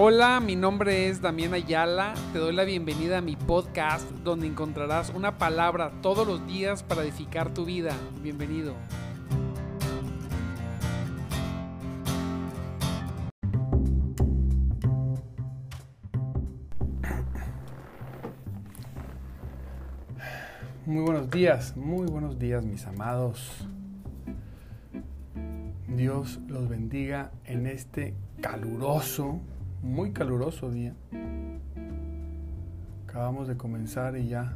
Hola, mi nombre es Damián Ayala. Te doy la bienvenida a mi podcast donde encontrarás una palabra todos los días para edificar tu vida. Bienvenido. Muy buenos días, muy buenos días mis amados. Dios los bendiga en este caluroso muy caluroso día. Acabamos de comenzar y ya,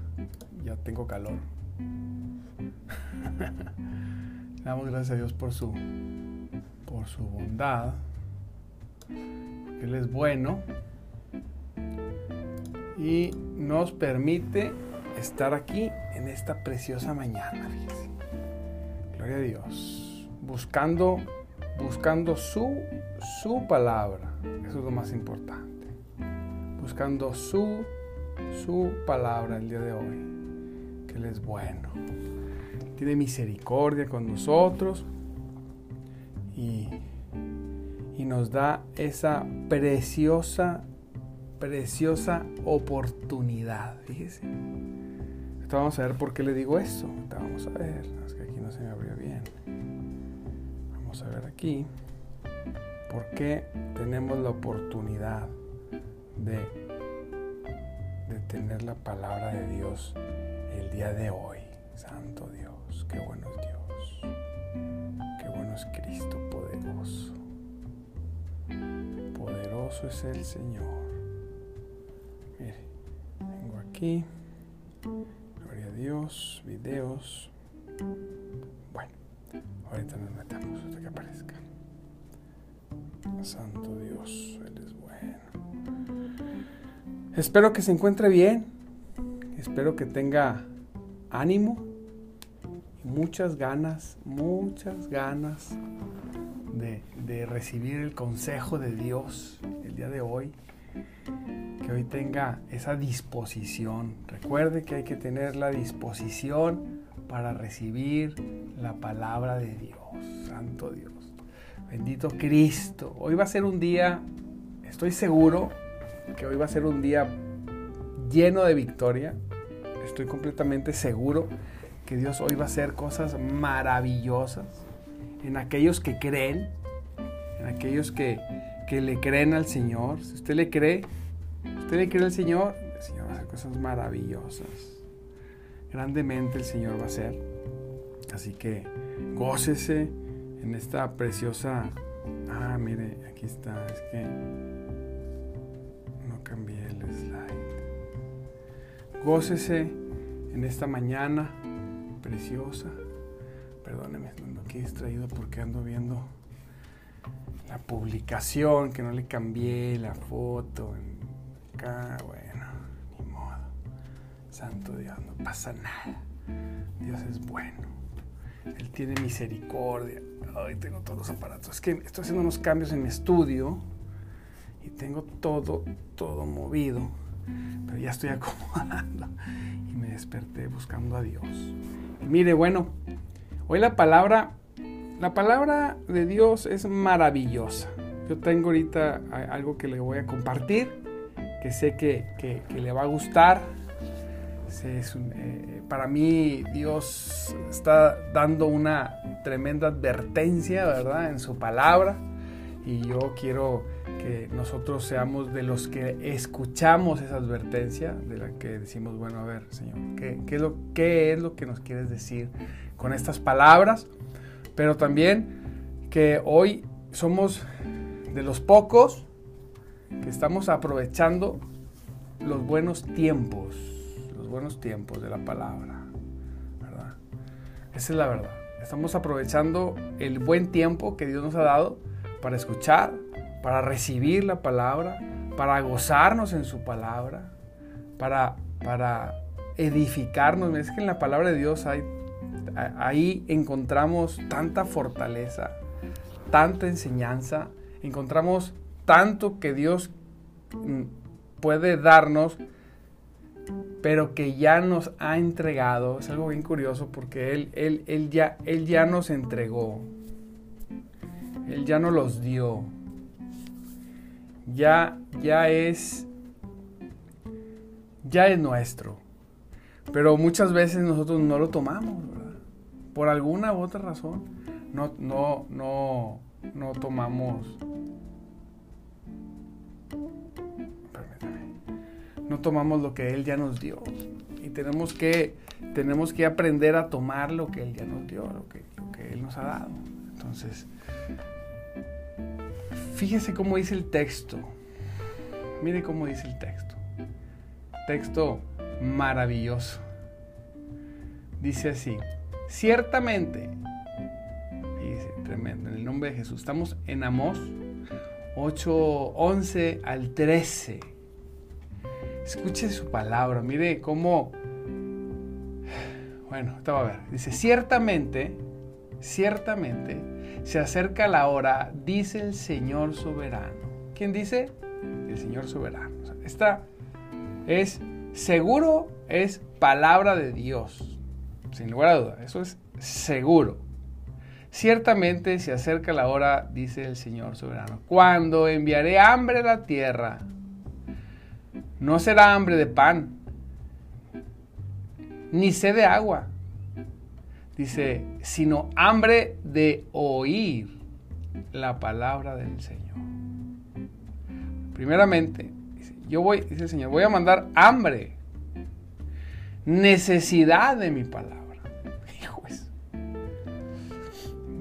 ya tengo calor. damos gracias a Dios por su, por su bondad. Él es bueno y nos permite estar aquí en esta preciosa mañana. Gloria a Dios. Buscando, buscando su, su palabra eso es lo más importante. Buscando su, su palabra el día de hoy, que Él es bueno. Tiene misericordia con nosotros y, y nos da esa preciosa, preciosa oportunidad. Fíjese. vamos a ver por qué le digo esto. vamos a ver. Es que aquí no se me abrió bien. Vamos a ver aquí porque tenemos la oportunidad de, de tener la palabra de Dios el día de hoy. Santo Dios, qué bueno es Dios, qué bueno es Cristo poderoso. Poderoso es el Señor. Mire, tengo aquí, gloria a Dios, videos. Bueno, ahorita nos metemos hasta que aparezca. Santo Dios, Él es bueno. Espero que se encuentre bien. Espero que tenga ánimo y muchas ganas, muchas ganas de, de recibir el consejo de Dios el día de hoy. Que hoy tenga esa disposición. Recuerde que hay que tener la disposición para recibir la palabra de Dios. Santo Dios. Bendito Cristo. Hoy va a ser un día, estoy seguro que hoy va a ser un día lleno de victoria. Estoy completamente seguro que Dios hoy va a hacer cosas maravillosas en aquellos que creen, en aquellos que, que le creen al Señor. Si usted le cree, usted le cree al Señor, el Señor va a hacer cosas maravillosas. Grandemente el Señor va a hacer. Así que gócese en esta preciosa... Ah, mire, aquí está, es que no cambié el slide. Gócese en esta mañana preciosa. Perdóneme, ando aquí distraído porque ando viendo la publicación, que no le cambié la foto. Acá, bueno, ni modo. Santo Dios, no pasa nada. Dios es bueno. Él tiene misericordia. Ay, tengo todos los aparatos. Es que estoy haciendo unos cambios en mi estudio y tengo todo, todo movido. Pero ya estoy acomodando y me desperté buscando a Dios. Mire, bueno, hoy la palabra, la palabra de Dios es maravillosa. Yo tengo ahorita algo que le voy a compartir, que sé que, que le va a gustar eh, para mí Dios está dando una tremenda advertencia, ¿verdad? En su palabra. Y yo quiero que nosotros seamos de los que escuchamos esa advertencia, de la que decimos, bueno, a ver, Señor, ¿qué, qué, es, lo, qué es lo que nos quieres decir con estas palabras? Pero también que hoy somos de los pocos que estamos aprovechando los buenos tiempos buenos tiempos de la palabra, ¿verdad? Esa es la verdad. Estamos aprovechando el buen tiempo que Dios nos ha dado para escuchar, para recibir la palabra, para gozarnos en su palabra, para, para edificarnos. Es que en la palabra de Dios hay, ahí encontramos tanta fortaleza, tanta enseñanza, encontramos tanto que Dios mm, puede darnos pero que ya nos ha entregado. Es algo bien curioso porque Él, él, él, ya, él ya nos entregó. Él ya nos los dio. ya, ya es, ya es nuestro. Pero muchas veces nosotros no lo tomamos, Por alguna u otra razón, no, no, no, no tomamos. No tomamos lo que Él ya nos dio. Y tenemos que, tenemos que aprender a tomar lo que Él ya nos dio, lo que, Él nos ha dado. Entonces, fíjese cómo dice el texto. Mire cómo dice el texto. Texto maravilloso. Dice así, ciertamente, dice, tremendo, en el nombre de Jesús, estamos en Amós 8, 11 al 13. Escuche su palabra, mire cómo, bueno, estaba a ver, dice, ciertamente, ciertamente, se acerca la hora, dice el Señor soberano. ¿Quién dice? El Señor soberano. esta es seguro, es palabra de Dios. Sin lugar a duda, eso es seguro. Ciertamente se acerca la hora, dice el Señor soberano, cuando enviaré hambre a la tierra. No será hambre de pan, ni sed de agua, Dice, sino hambre de oír la palabra del Señor. Primeramente, yo voy, dice el Señor, voy a mandar hambre, necesidad de mi palabra.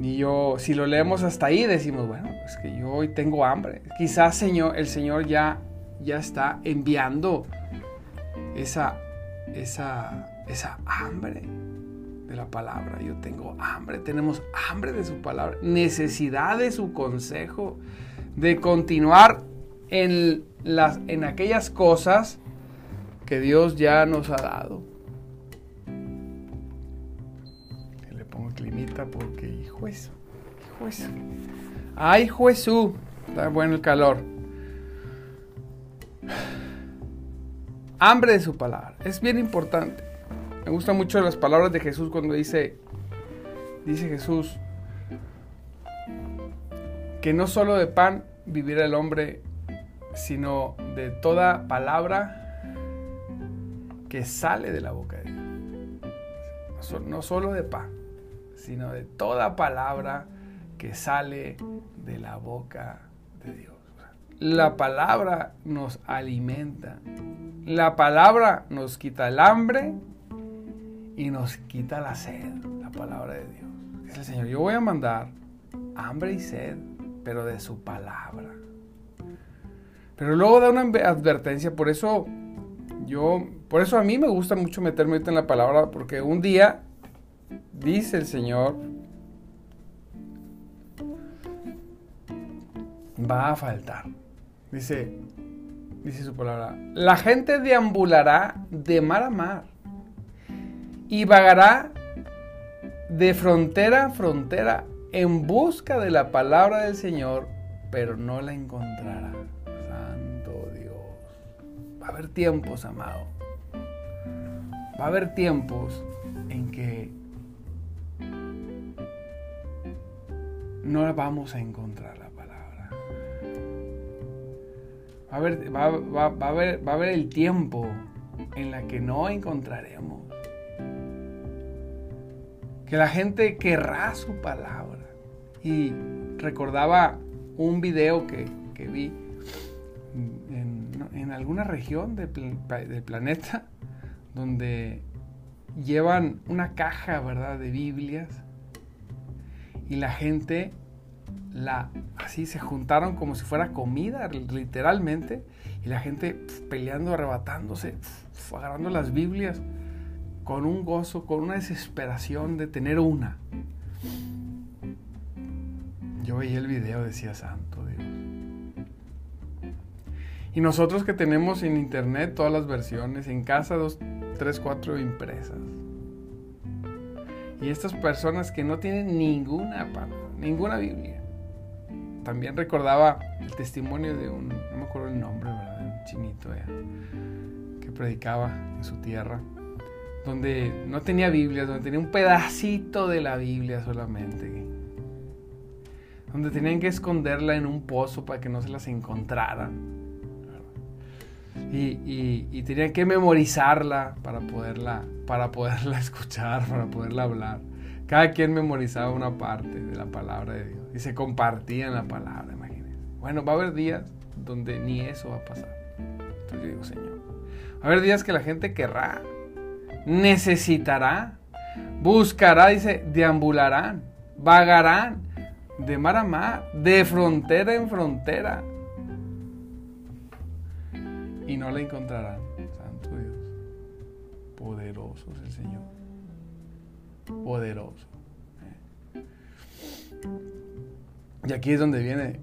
Y yo, si lo leemos hasta ahí, decimos, bueno, es que yo hoy tengo hambre. Quizás Señor, el Señor ya, ya está enviando esa, esa, esa hambre de la palabra. Yo tengo hambre, tenemos hambre de su palabra, necesidad de su consejo, de continuar en, las, en aquellas cosas que Dios ya nos ha dado. Le pongo climita porque, hijo eso, hijo eso. Ay, Jesús, está bueno el calor. Hambre de su palabra, es bien importante. Me gustan mucho las palabras de Jesús cuando dice, dice Jesús, que no solo de pan vivirá el hombre, sino de toda palabra que sale de la boca de Dios. No solo de pan, sino de toda palabra que sale de la boca de Dios. La palabra nos alimenta. La palabra nos quita el hambre y nos quita la sed, la palabra de Dios. Es el Señor, yo voy a mandar hambre y sed, pero de su palabra. Pero luego da una advertencia, por eso yo, por eso a mí me gusta mucho meterme en la palabra, porque un día dice el Señor, va a faltar. Dice, dice su palabra, la gente deambulará de mar a mar y vagará de frontera a frontera en busca de la palabra del Señor, pero no la encontrará. Santo Dios. Va a haber tiempos, amado. Va a haber tiempos en que no la vamos a encontrar Va a haber, va, a haber, va a haber el tiempo en la que no encontraremos que la gente querrá su palabra. Y recordaba un video que, vi en, alguna región del, planeta donde llevan una caja, ¿verdad?, de Biblias y la gente la así se juntaron como si fuera comida, literalmente, y la gente peleando, arrebatándose, agarrando las Biblias con un gozo, con una desesperación de tener una. Yo veía el video, decía, santo Dios. Y nosotros que tenemos en internet todas las versiones, en casa dos, tres, cuatro impresas. Y estas personas que no tienen ninguna, ninguna Biblia. También recordaba el testimonio de un, no me acuerdo el nombre, ¿verdad? Un chinito que predicaba en su tierra donde no tenía Biblia, donde tenía un pedacito de la Biblia solamente. donde tenían que esconderla en un pozo para que no se las encontraran. Y, tenían que memorizarla para poderla, para poderla escuchar, para poderla hablar. Cada quien memorizaba una parte de la palabra de Dios y se compartían la palabra, imagínense. Bueno, va a haber días donde ni eso va a pasar. Entonces yo digo, Señor, va a haber días que la gente querrá, necesitará, buscará, dice, deambularán, vagarán de mar a mar, de frontera en frontera. Y no la encontrarán, Santo Dios. Poderoso es el Señor. Poderoso. ¿eh? Y aquí es donde viene.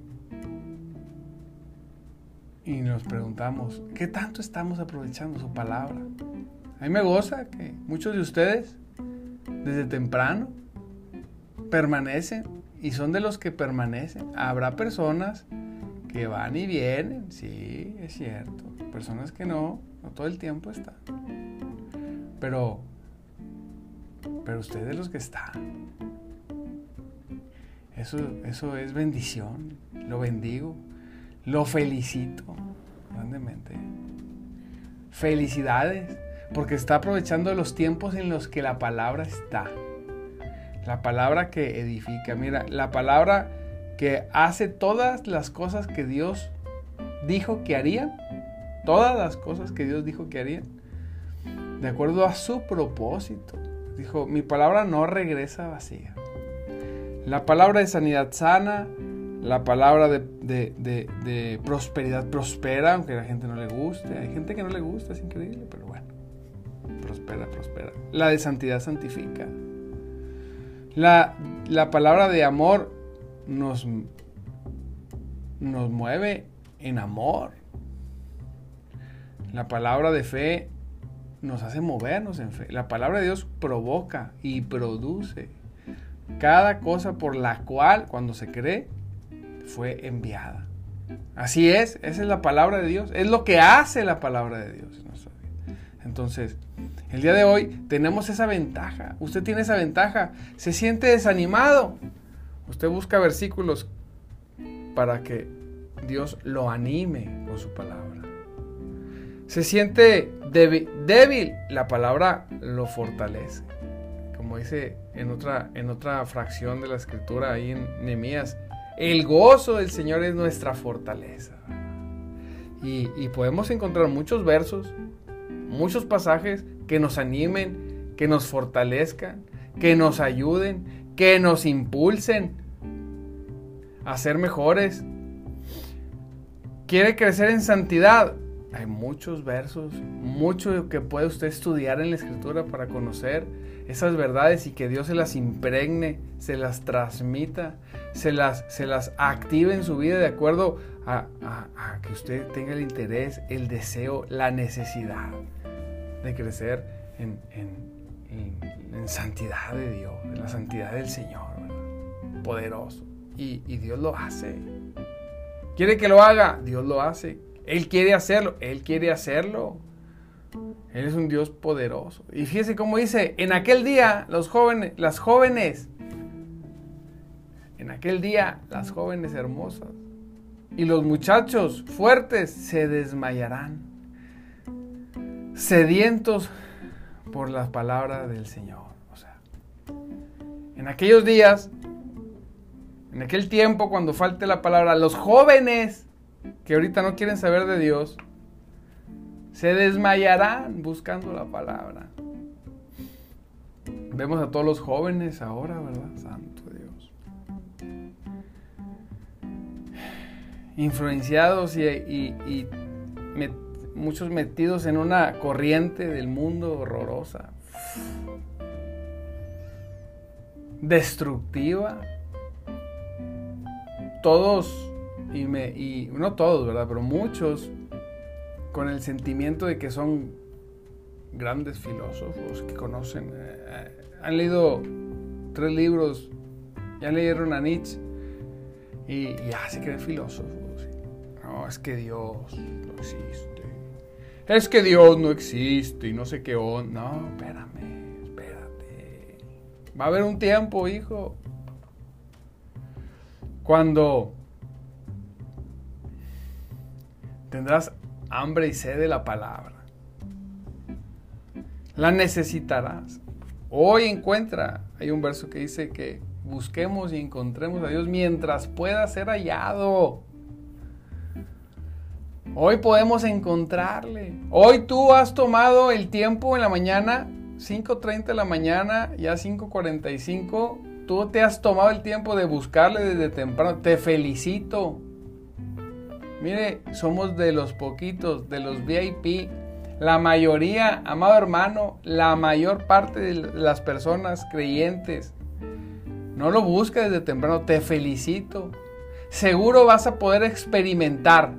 Y nos preguntamos, ¿qué tanto estamos aprovechando su palabra? A mí me goza que muchos de ustedes, desde temprano, permanecen y son de los que permanecen. Habrá personas que van y vienen, sí, es cierto. Personas que no, no todo el tiempo están. Pero, pero usted de los que está. Eso, eso es bendición. Lo bendigo. Lo felicito grandemente. Felicidades, porque está aprovechando los tiempos en los que la palabra está. La palabra que edifica. Mira, la palabra que hace todas las cosas que Dios dijo que haría. Todas las cosas que Dios dijo que haría. De acuerdo a su propósito. Dijo, mi palabra no regresa vacía. La palabra de sanidad sana, la palabra de, de, prosperidad prospera, aunque a la gente no le guste. Hay gente que no le gusta, es increíble, pero bueno. Prospera, prospera. La de santidad santifica. La, palabra de amor nos, nos mueve en amor. La palabra de fe nos hace movernos en fe. La palabra de Dios provoca y produce cada cosa por la cual cuando se cree fue enviada. Así es, esa es la palabra de Dios, es lo que hace la palabra de Dios. Entonces, el día de hoy tenemos esa ventaja. Usted tiene esa ventaja. Se siente desanimado. Usted busca versículos para que Dios lo anime con su palabra. Se siente débil, la palabra lo fortalece. Como dice en otra, en otra fracción de la escritura ahí en Nehemías, el gozo del Señor es nuestra fortaleza. Y, y podemos encontrar muchos versos, muchos pasajes que nos animen, que nos fortalezcan, que nos ayuden, que nos impulsen a ser mejores. ¿Quiere crecer en santidad? Hay muchos versos, mucho que puede usted estudiar en la escritura para conocer esas verdades y que Dios se las impregne, se las transmita, se las, se las active en su vida de acuerdo a, que usted tenga el interés, el deseo, la necesidad de crecer en, santidad de Dios, en la santidad del Señor, poderoso. Y, y Dios lo hace. ¿Quiere que lo haga? Dios lo hace. Él quiere hacerlo, Él quiere hacerlo. Él es un Dios poderoso. Y fíjese cómo dice, en aquel día los jóvenes, las jóvenes, en aquel día las jóvenes hermosas y los muchachos fuertes se desmayarán sedientos por las palabras del Señor. O sea, en aquellos días, en aquel tiempo, cuando falte la palabra, los jóvenes que ahorita no quieren saber de Dios, se desmayarán buscando la palabra. Vemos a todos los jóvenes ahora, ¿verdad? Santo Dios. Influenciados y, muchos metidos en una corriente del mundo horrorosa, destructiva. Todos, y, me, y no todos, ¿verdad? Pero muchos con el sentimiento de que son grandes filósofos que conocen, eh, han leído tres libros, ya leyeron a Nietzsche y ya se creen filósofos. No, es que Dios no existe es que Dios no existe y no sé qué onda. No, espérame, espérate. Va a haber un tiempo, hijo, Cuando tendrás hambre y sed de la palabra. La necesitarás. Hoy encuentra, hay un verso que dice que busquemos y encontremos a Dios mientras pueda ser hallado. Hoy podemos encontrarle. Hoy tú has tomado el tiempo en la mañana, 5.30 de la mañana, ya 5.45. Tú te has tomado el tiempo de buscarle desde temprano. Te felicito. Mire, somos de los poquitos, de los VIP. La mayoría, amado hermano, la mayor parte de las personas creyentes, no lo busca desde temprano. Te felicito. Seguro vas a poder experimentar.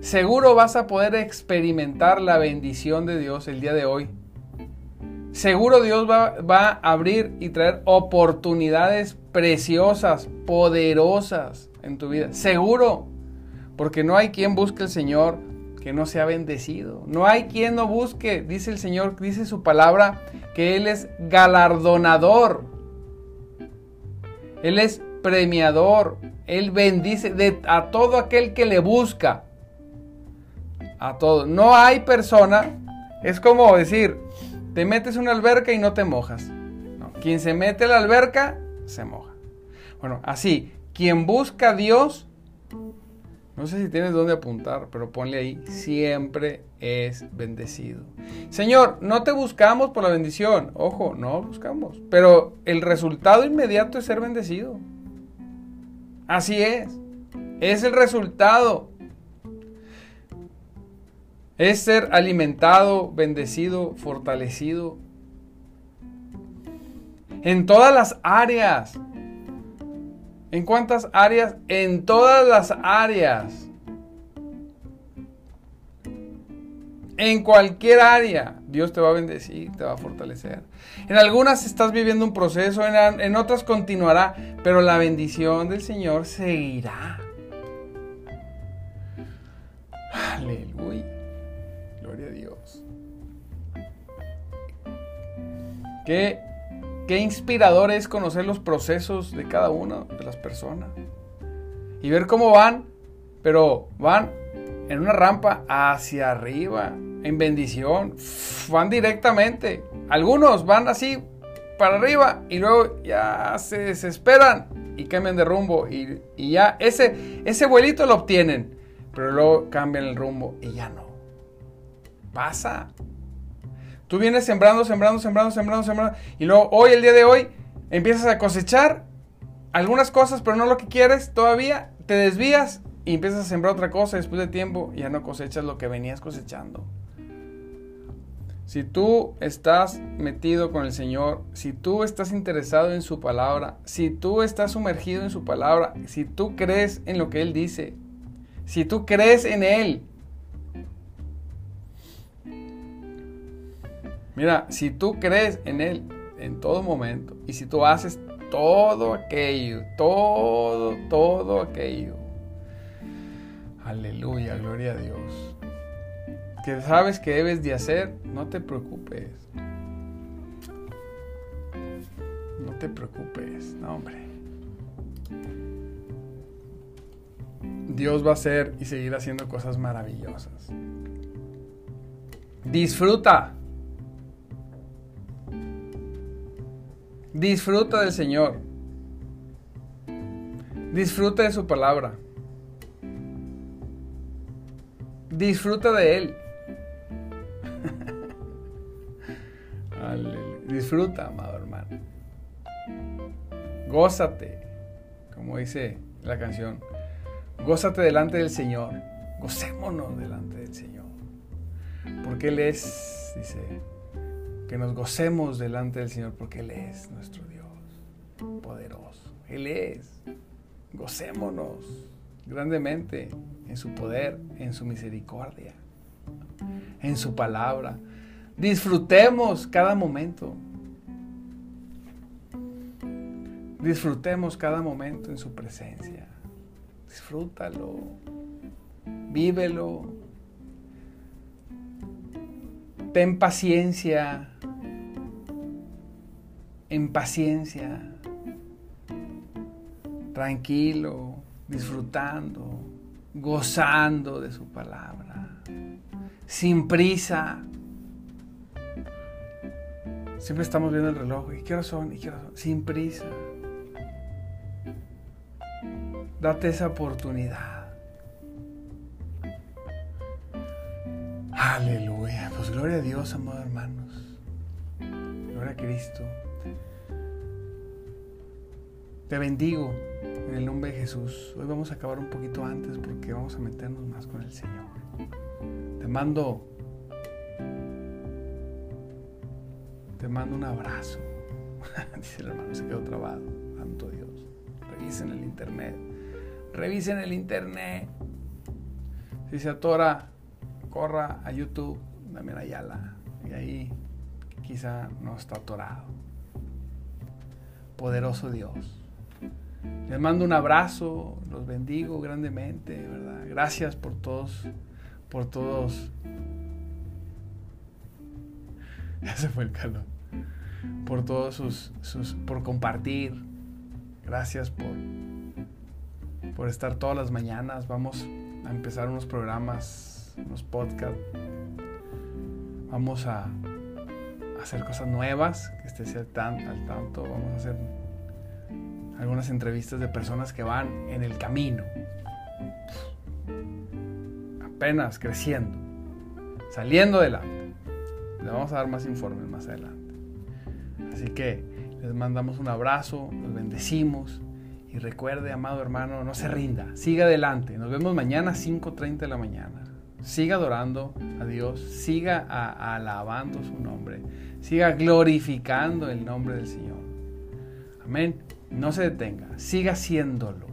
Seguro vas a poder experimentar la bendición de Dios el día de hoy. Seguro Dios va, va a abrir y traer oportunidades preciosas, poderosas en tu vida. Seguro. Porque no hay quien busque al Señor que no sea bendecido. No hay quien no busque, dice el Señor, dice su palabra, que Él es galardonador. Él es premiador. Él bendice a todo aquel que le busca. A todo. No hay persona. Es como decir, te metes en una alberca y no te mojas. Quien se mete a la alberca, se moja. Bueno, así, quien busca a Dios, no sé si tienes dónde apuntar, pero ponle ahí, siempre es bendecido. Señor, no te buscamos por la bendición, ojo, no buscamos, pero el resultado inmediato es ser bendecido. Así es, es el resultado. Es ser alimentado, bendecido, fortalecido. En todas las áreas. ¿En cuántas áreas? En todas las áreas. En cualquier área, Dios te va a bendecir, te va a fortalecer. En algunas estás viviendo un proceso, en, en otras continuará, pero la bendición del Señor seguirá. Aleluya. Gloria a Dios. Qué Qué inspirador es conocer los procesos de cada una de las personas. Y ver cómo van, pero van en una rampa hacia arriba, en bendición, van directamente. Algunos van así para arriba y luego ya se desesperan y cambian de rumbo y, ya ese, ese vuelito lo obtienen, pero luego cambian el rumbo y ya no. Pasa. Tú vienes sembrando, sembrando, sembrando, sembrando, sembrando. Y luego hoy, el día de hoy, empiezas a cosechar algunas cosas, pero no lo que quieres todavía. Te desvías y empiezas a sembrar otra cosa. Después de tiempo ya no cosechas lo que venías cosechando. Si tú estás metido con el Señor, si tú estás interesado en su palabra, si tú estás sumergido en su palabra, si tú crees en lo que Él dice, si tú crees en Él, Mira, si tú crees en Él en todo momento y si tú haces todo aquello, todo, todo aquello, aleluya, gloria a Dios, que sabes que debes de hacer, no te preocupes. No te preocupes, no hombre. Dios va a hacer y seguir haciendo cosas maravillosas. Disfruta. Disfruta del Señor. Disfruta de su palabra. Disfruta de Él. Disfruta, amado hermano. Gózate, como dice la canción. Gózate delante del Señor. Gocémonos delante del Señor. Porque Él es, dice, que nos gocemos delante del Señor porque Él es nuestro Dios poderoso. Él es. Gocémonos grandemente en su poder, en su misericordia, en su palabra. Disfrutemos cada momento. Disfrutemos cada momento en su presencia. Disfrútalo. Vívelo. Ten paciencia en paciencia. tranquilo, disfrutando, gozando de su palabra, sin prisa. Siempre estamos viendo el reloj. ¿Y qué hora son? ¿Y qué son? Sin prisa. Date esa oportunidad. Aleluya. Pues gloria a Dios, amados hermanos. Gloria a Cristo. Te bendigo en el nombre de Jesús. Hoy vamos a acabar un poquito antes porque vamos a meternos más con el Señor. Te mando te mando un abrazo. Dice el hermano, se quedó trabado. Santo Dios. Revisen el internet. Revisen el internet. Si se atora, a YouTube, Damián Ayala. Y ahí quizá no está atorado. Poderoso Dios. Les mando un abrazo, los bendigo grandemente, ¿verdad? Gracias por todos, por todos. Ya se fue el calor. Por todos sus, sus por compartir. Gracias por, por estar todas las mañanas. Vamos a empezar unos programas, unos podcasts. Vamos a, hacer cosas nuevas, que esté al tanto. Vamos a hacer algunas entrevistas de personas que van en el camino, apenas creciendo, saliendo adelante. Le vamos a dar más informes más adelante. Así que les mandamos un abrazo, los bendecimos y recuerde, amado hermano, no se rinda, siga adelante. Nos vemos mañana a 5.30 de la mañana. Siga adorando a Dios, siga alabando su nombre, siga glorificando el nombre del Señor. Amén. No se detenga, siga haciéndolo.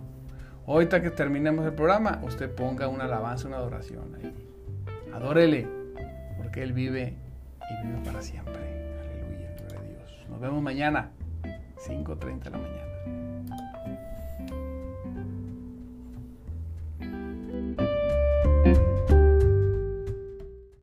Ahorita que terminemos el programa, usted ponga una alabanza, una adoración ahí. Adórele, porque Él vive y vive para siempre. Aleluya, gloria a Dios. Nos vemos mañana, 5.30 de la mañana.